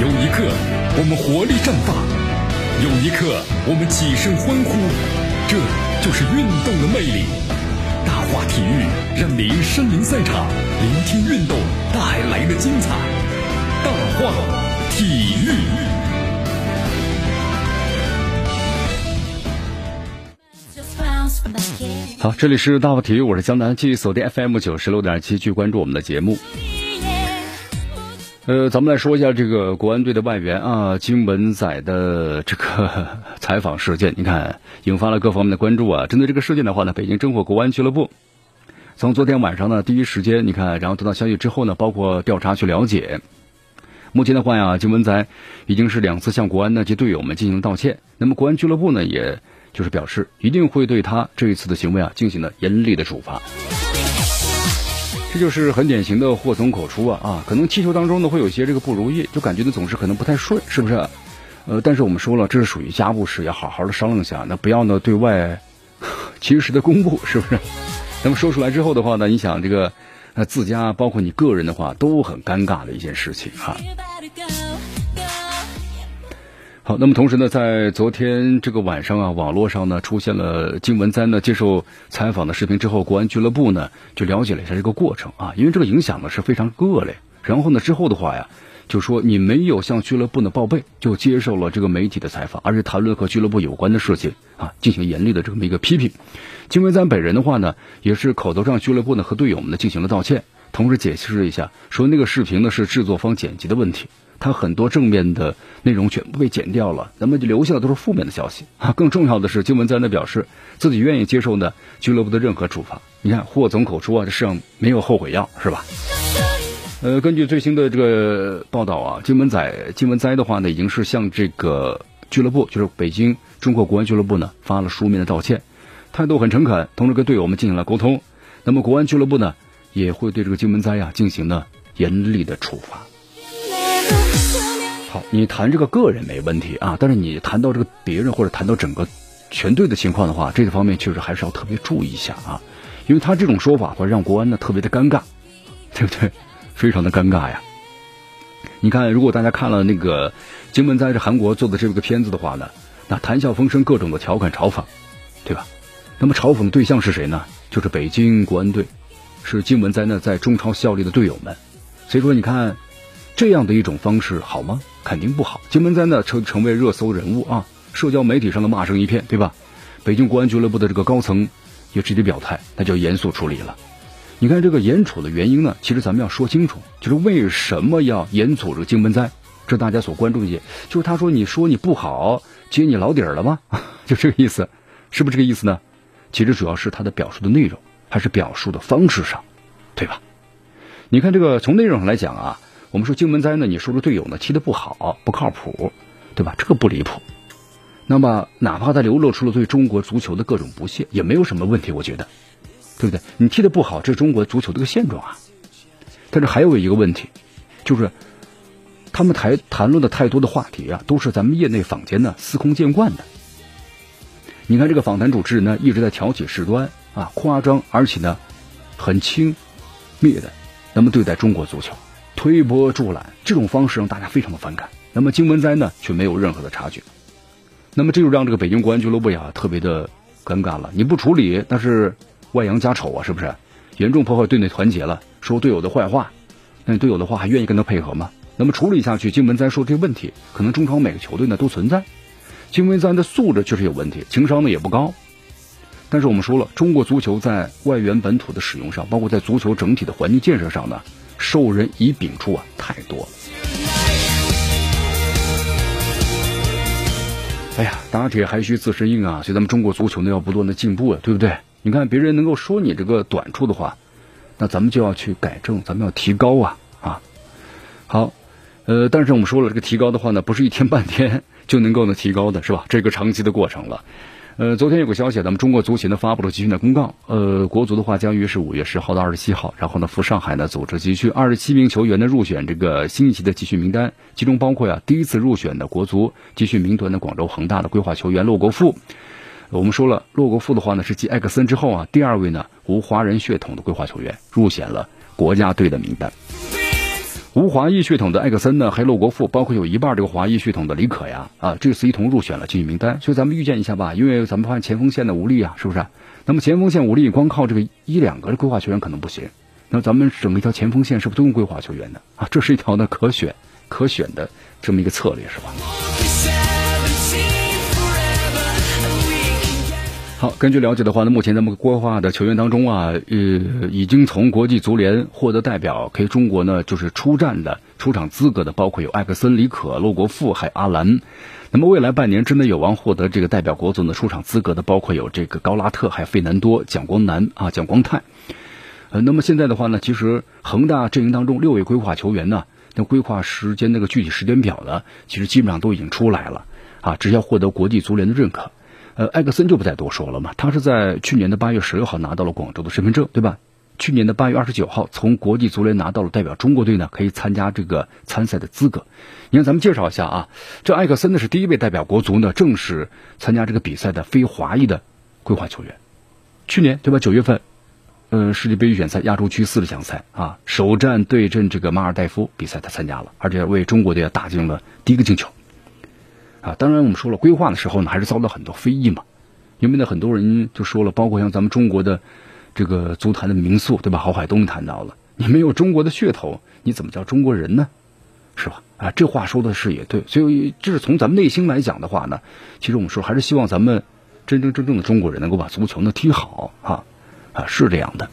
有一刻，我们活力绽放；有一刻，我们起身欢呼。这就是运动的魅力。大话体育让您身临赛场，聆听运动带来的精彩。大话体育。好，这里是大话体育，我是江南，继续锁定 FM 九十六点七，去关注我们的节目。呃，咱们来说一下这个国安队的外援啊，金文仔的这个 采访事件，你看引发了各方面的关注啊。针对这个事件的话呢，北京征火国安俱乐部从昨天晚上呢第一时间，你看，然后得到消息之后呢，包括调查去了解。目前的话呀，金文仔已经是两次向国安呢及队友们进行道歉。那么国安俱乐部呢，也就是表示一定会对他这一次的行为啊进行了严厉的处罚。这就是很典型的祸从口出啊啊！可能踢球当中呢会有些这个不如意，就感觉呢总是可能不太顺，是不是？呃，但是我们说了，这是属于家务事，要好好的商量一下，那不要呢对外 及时的公布，是不是？那么说出来之后的话呢，你想这个呃自家包括你个人的话都很尴尬的一件事情哈。好，那么同时呢，在昨天这个晚上啊，网络上呢出现了金文哉呢接受采访的视频之后，国安俱乐部呢就了解了一下这个过程啊，因为这个影响呢是非常恶劣。然后呢之后的话呀，就说你没有向俱乐部呢报备，就接受了这个媒体的采访，而且谈论和俱乐部有关的事情啊，进行严厉的这么一个批评。金文哉本人的话呢，也是口头上俱乐部呢和队友们呢进行了道歉，同时解释了一下，说那个视频呢是制作方剪辑的问题。他很多正面的内容全部被剪掉了，那么就留下的都是负面的消息啊！更重要的是，金文哉呢表示自己愿意接受呢俱乐部的任何处罚。你看，祸从口出啊，这世上没有后悔药，是吧？呃，根据最新的这个报道啊，金文仔、金文哉的话呢，已经是向这个俱乐部，就是北京中国国安俱乐部呢发了书面的道歉，态度很诚恳，同时跟队友们进行了沟通。那么国安俱乐部呢也会对这个金文哉呀进行呢严厉的处罚。好，你谈这个个人没问题啊，但是你谈到这个别人或者谈到整个全队的情况的话，这个方面确实还是要特别注意一下啊，因为他这种说法会让国安呢特别的尴尬，对不对？非常的尴尬呀。你看，如果大家看了那个金文哉在韩国做的这个片子的话呢，那谈笑风生，各种的调侃嘲讽，对吧？那么嘲讽的对象是谁呢？就是北京国安队，是金文哉呢在中超效力的队友们。所以说，你看。这样的一种方式好吗？肯定不好。金门灾呢成成为热搜人物啊，社交媒体上的骂声一片，对吧？北京国安俱乐部的这个高层也直接表态，那就严肃处理了。你看这个严处的原因呢，其实咱们要说清楚，就是为什么要严处这个金门灾？这大家所关注的，就是他说你说你不好，揭你老底儿了吗？就这个意思，是不是这个意思呢？其实主要是他的表述的内容，还是表述的方式上，对吧？你看这个从内容上来讲啊。我们说荆门灾呢，你说说队友呢踢得不好，不靠谱，对吧？这个不离谱。那么哪怕他流露出了对中国足球的各种不屑，也没有什么问题，我觉得，对不对？你踢得不好，这是中国足球的一个现状啊。但是还有一个问题，就是他们谈谈论的太多的话题啊，都是咱们业内坊间呢司空见惯的。你看这个访谈主持人呢，一直在挑起事端啊，夸张而且呢很轻蔑的，那么对待中国足球。推波助澜这种方式让大家非常的反感，那么金文哉呢却没有任何的察觉，那么这就让这个北京国安俱乐部呀特别的尴尬了。你不处理，那是外扬家丑啊，是不是？严重破坏队内团结了，说队友的坏话，那你队友的话还愿意跟他配合吗？那么处理下去，金文哉说这个问题，可能中超每个球队呢都存在。金文哉的素质确实有问题，情商呢也不高。但是我们说了，中国足球在外援本土的使用上，包括在足球整体的环境建设上呢。授人以柄处啊，太多了。哎呀，打铁还需自身硬啊！所以咱们中国足球呢要不断的进步啊，对不对？你看别人能够说你这个短处的话，那咱们就要去改正，咱们要提高啊啊！好，呃，但是我们说了，这个提高的话呢，不是一天半天就能够呢提高的，是吧？这个长期的过程了。呃，昨天有个消息，咱们中国足协呢发布了集训的公告。呃，国足的话将于是五月十号到二十七号，然后呢赴上海呢组织集训。二十七名球员呢入选这个新一期的集训名单，其中包括呀第一次入选的国足集训名单的广州恒大的规划球员骆国富。我们说了，骆国富的话呢是继艾克森之后啊第二位呢无华人血统的规划球员入选了国家队的名单。无华裔血统的艾克森呢，还有洛国富，包括有一半这个华裔血统的李可呀，啊，这次一同入选了竞技名单。所以咱们预见一下吧，因为咱们发现前锋线的无力啊，是不是？那么前锋线无力，光靠这个一两个规划球员可能不行。那咱们整个一条前锋线是不是都用规划球员的啊？这是一条呢可选可选的这么一个策略，是吧？好，根据了解的话呢，目前咱们规划的球员当中啊，呃，已经从国际足联获得代表，可以中国呢就是出战的出场资格的，包括有艾克森、李可、洛国富，还有阿兰。那么未来半年之内有望获得这个代表国足的出场资格的，包括有这个高拉特，还有费南多、蒋光南啊、蒋光泰。呃，那么现在的话呢，其实恒大阵营当中六位规划球员呢，那规划时间那个具体时间表呢，其实基本上都已经出来了啊，只要获得国际足联的认可。呃，艾克森就不再多说了嘛。他是在去年的八月十六号拿到了广州的身份证，对吧？去年的八月二十九号从国际足联拿到了代表中国队呢，可以参加这个参赛的资格。你看，咱们介绍一下啊，这艾克森呢是第一位代表国足呢正式参加这个比赛的非华裔的规划球员。去年对吧？九月份，呃，世界杯预选赛亚洲区四十强赛啊，首战对阵这个马尔代夫比赛他参加了，而且为中国队打进了第一个进球。啊，当然我们说了，规划的时候呢，还是遭到很多非议嘛。因为呢，很多人就说了，包括像咱们中国的这个足坛的名宿，对吧？郝海东谈到了，你没有中国的噱头，你怎么叫中国人呢？是吧？啊，这话说的是也对。所以，这是从咱们内心来讲的话呢，其实我们说还是希望咱们真真正正的中国人能够把足球呢踢好啊啊，是这样的。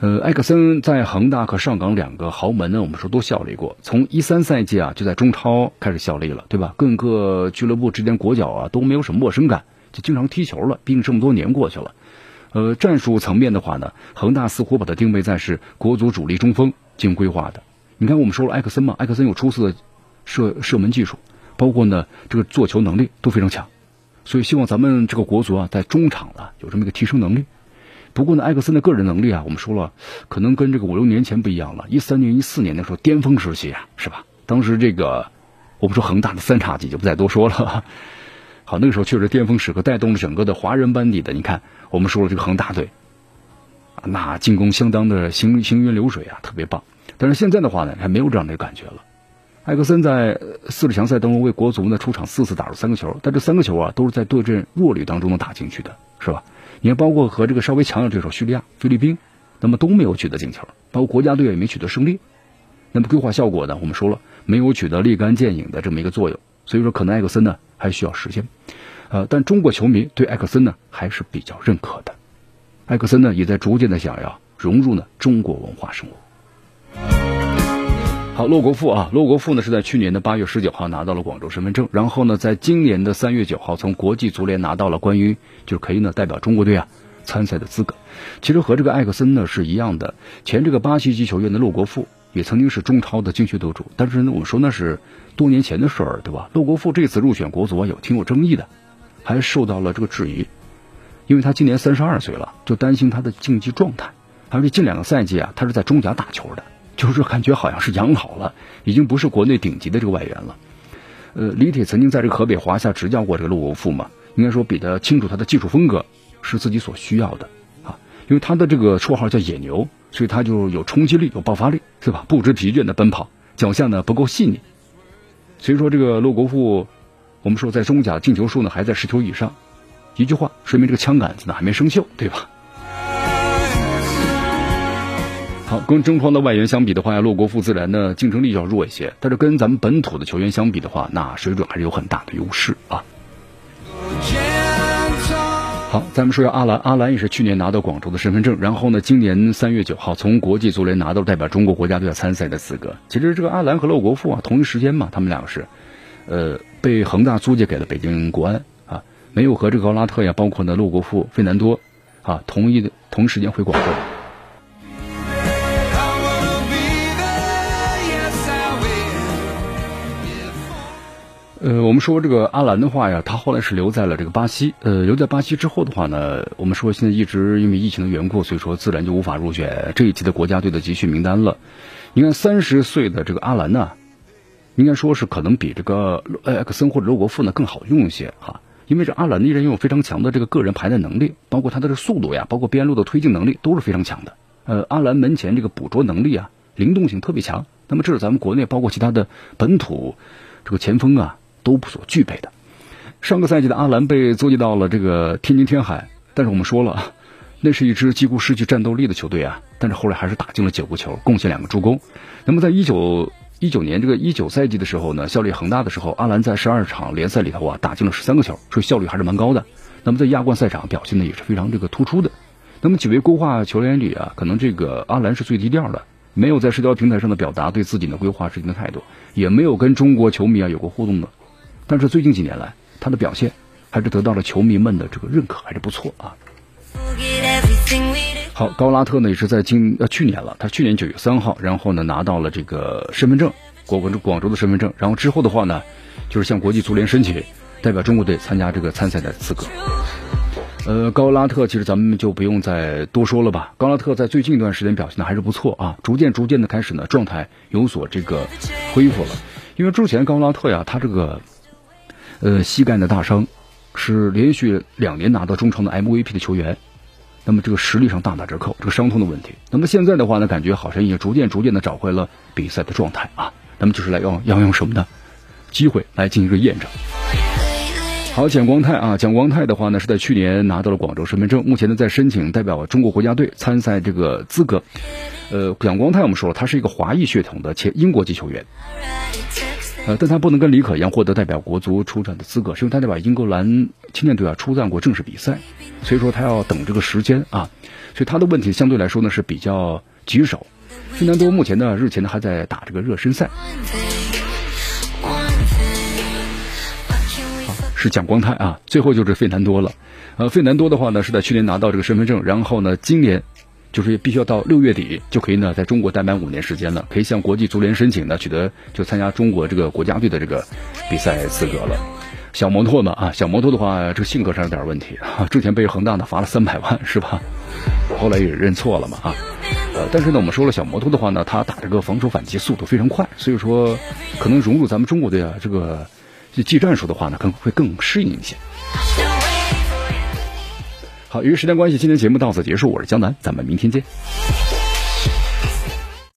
呃，埃克森在恒大和上港两个豪门呢，我们说都效力过。从一三赛季啊，就在中超开始效力了，对吧？各个俱乐部之间国脚啊都没有什么陌生感，就经常踢球了。毕竟这么多年过去了。呃，战术层面的话呢，恒大似乎把它定位在是国足主力中锋进行规划的。你看，我们说了埃克森嘛，埃克森有出色的射射门技术，包括呢这个做球能力都非常强，所以希望咱们这个国足啊，在中场啊有这么一个提升能力。不过呢，埃克森的个人能力啊，我们说了，可能跟这个五六年前不一样了。一三年、一四年的时候巅峰时期啊，是吧？当时这个我们说恒大的三叉戟就不再多说了。好，那个时候确实巅峰时刻，带动了整个的华人班底的。你看，我们说了这个恒大队，那进攻相当的行行云流水啊，特别棒。但是现在的话呢，还没有这样的感觉了。埃克森在四十强赛当中为国足呢出场四次，打入三个球，但这三个球啊都是在对阵弱旅当中能打进去的，是吧？你看，包括和这个稍微强的对手叙利亚、菲律宾，那么都没有取得进球，包括国家队也没取得胜利。那么规划效果呢？我们说了，没有取得立竿见影的这么一个作用。所以说，可能埃克森呢还需要时间。呃，但中国球迷对埃克森呢还是比较认可的。埃克森呢也在逐渐的想要融入呢中国文化生活。好，洛国富啊，洛国富呢是在去年的八月十九号拿到了广州身份证，然后呢，在今年的三月九号从国际足联拿到了关于就是可以呢代表中国队啊参赛的资格。其实和这个艾克森呢是一样的，前这个巴西籍球员的洛国富也曾经是中超的金靴得主，但是呢，我们说那是多年前的事儿，对吧？洛国富这次入选国足啊有挺有争议的，还受到了这个质疑，因为他今年三十二岁了，就担心他的竞技状态，而且近两个赛季啊他是在中甲打球的。就是感觉好像是养老了，已经不是国内顶级的这个外援了。呃，李铁曾经在这个河北华夏执教过这个陆国富嘛，应该说比较清楚他的技术风格是自己所需要的啊。因为他的这个绰号叫野牛，所以他就有冲击力、有爆发力，是吧？不知疲倦的奔跑，脚下呢不够细腻。所以说这个陆国富，我们说在中甲进球数呢还在十球以上，一句话说明这个枪杆子呢还没生锈，对吧？好，跟中超的外援相比的话，洛国富自然呢竞争力要弱一些，但是跟咱们本土的球员相比的话，那水准还是有很大的优势啊。好，咱们说下阿兰，阿兰也是去年拿到广州的身份证，然后呢，今年三月九号从国际足联拿到代表中国国家队参赛的资格。其实这个阿兰和洛国富啊，同一时间嘛，他们两个是，呃，被恒大租借给了北京国安啊，没有和这个高拉特呀，包括呢洛国富、费南多啊，同一的同时间回广州。呃，我们说这个阿兰的话呀，他后来是留在了这个巴西。呃，留在巴西之后的话呢，我们说现在一直因为疫情的缘故，所以说自然就无法入选这一期的国家队的集训名单了。你看，三十岁的这个阿兰呢，应该说是可能比这个埃克森或者罗国富呢更好用一些哈。因为这阿兰依然拥有非常强的这个个人排带能力，包括他的这速度呀，包括边路的推进能力都是非常强的。呃，阿兰门前这个捕捉能力啊，灵动性特别强，那么这是咱们国内包括其他的本土这个前锋啊都不所具备的。上个赛季的阿兰被租借到了这个天津天海，但是我们说了，那是一支几乎失去战斗力的球队啊。但是后来还是打进了九个球，贡献两个助攻。那么在一九一九年这个一九赛季的时候呢，效力恒大的时候，阿兰在十二场联赛里头啊打进了十三个球，所以效率还是蛮高的。那么在亚冠赛场表现的也是非常这个突出的。那么几位规划球员里啊，可能这个阿兰是最低调的，没有在社交平台上的表达对自己的规划事情的态度，也没有跟中国球迷啊有过互动的。但是最近几年来，他的表现还是得到了球迷们的这个认可，还是不错啊。好，高拉特呢也是在今呃去年了，他去年九月三号，然后呢拿到了这个身份证，广广州广州的身份证，然后之后的话呢，就是向国际足联申请代表中国队参加这个参赛的资格。呃，高拉特其实咱们就不用再多说了吧。高拉特在最近一段时间表现的还是不错啊，逐渐逐渐的开始呢状态有所这个恢复了，因为之前高拉特呀他这个。呃，膝盖的大伤是连续两年拿到中超的 MVP 的球员，那么这个实力上大打折扣，这个伤痛的问题。那么现在的话呢，感觉好像也逐渐逐渐的找回了比赛的状态啊。那么就是来要要用什么呢？机会来进行一个验证。好，蒋光泰啊，蒋光泰的话呢是在去年拿到了广州身份证，目前呢在申请代表中国国家队参赛这个资格。呃，蒋光泰我们说了，他是一个华裔血统的且英国籍球员。呃，但他不能跟李可一样获得代表国足出战的资格，是因为他代表英格兰青年队啊出战过正式比赛，所以说他要等这个时间啊，所以他的问题相对来说呢是比较棘手。费南多目前呢日前呢还在打这个热身赛，是蒋光泰啊，最后就是费南多了。呃，费南多的话呢是在去年拿到这个身份证，然后呢今年。就是必须要到六月底就可以呢，在中国待满五年时间了，可以向国际足联申请呢，取得就参加中国这个国家队的这个比赛资格了。小摩托呢啊，小摩托的话，这个性格上有点问题啊，之前被恒大呢罚了三百万是吧？后来也认错了嘛啊。呃，但是呢，我们说了，小摩托的话呢，他打这个防守反击速度非常快，所以说可能融入咱们中国队啊这个技战术的话呢，可能会更适应一些。好，由于时间关系，今天节目到此结束。我是江南，咱们明天见。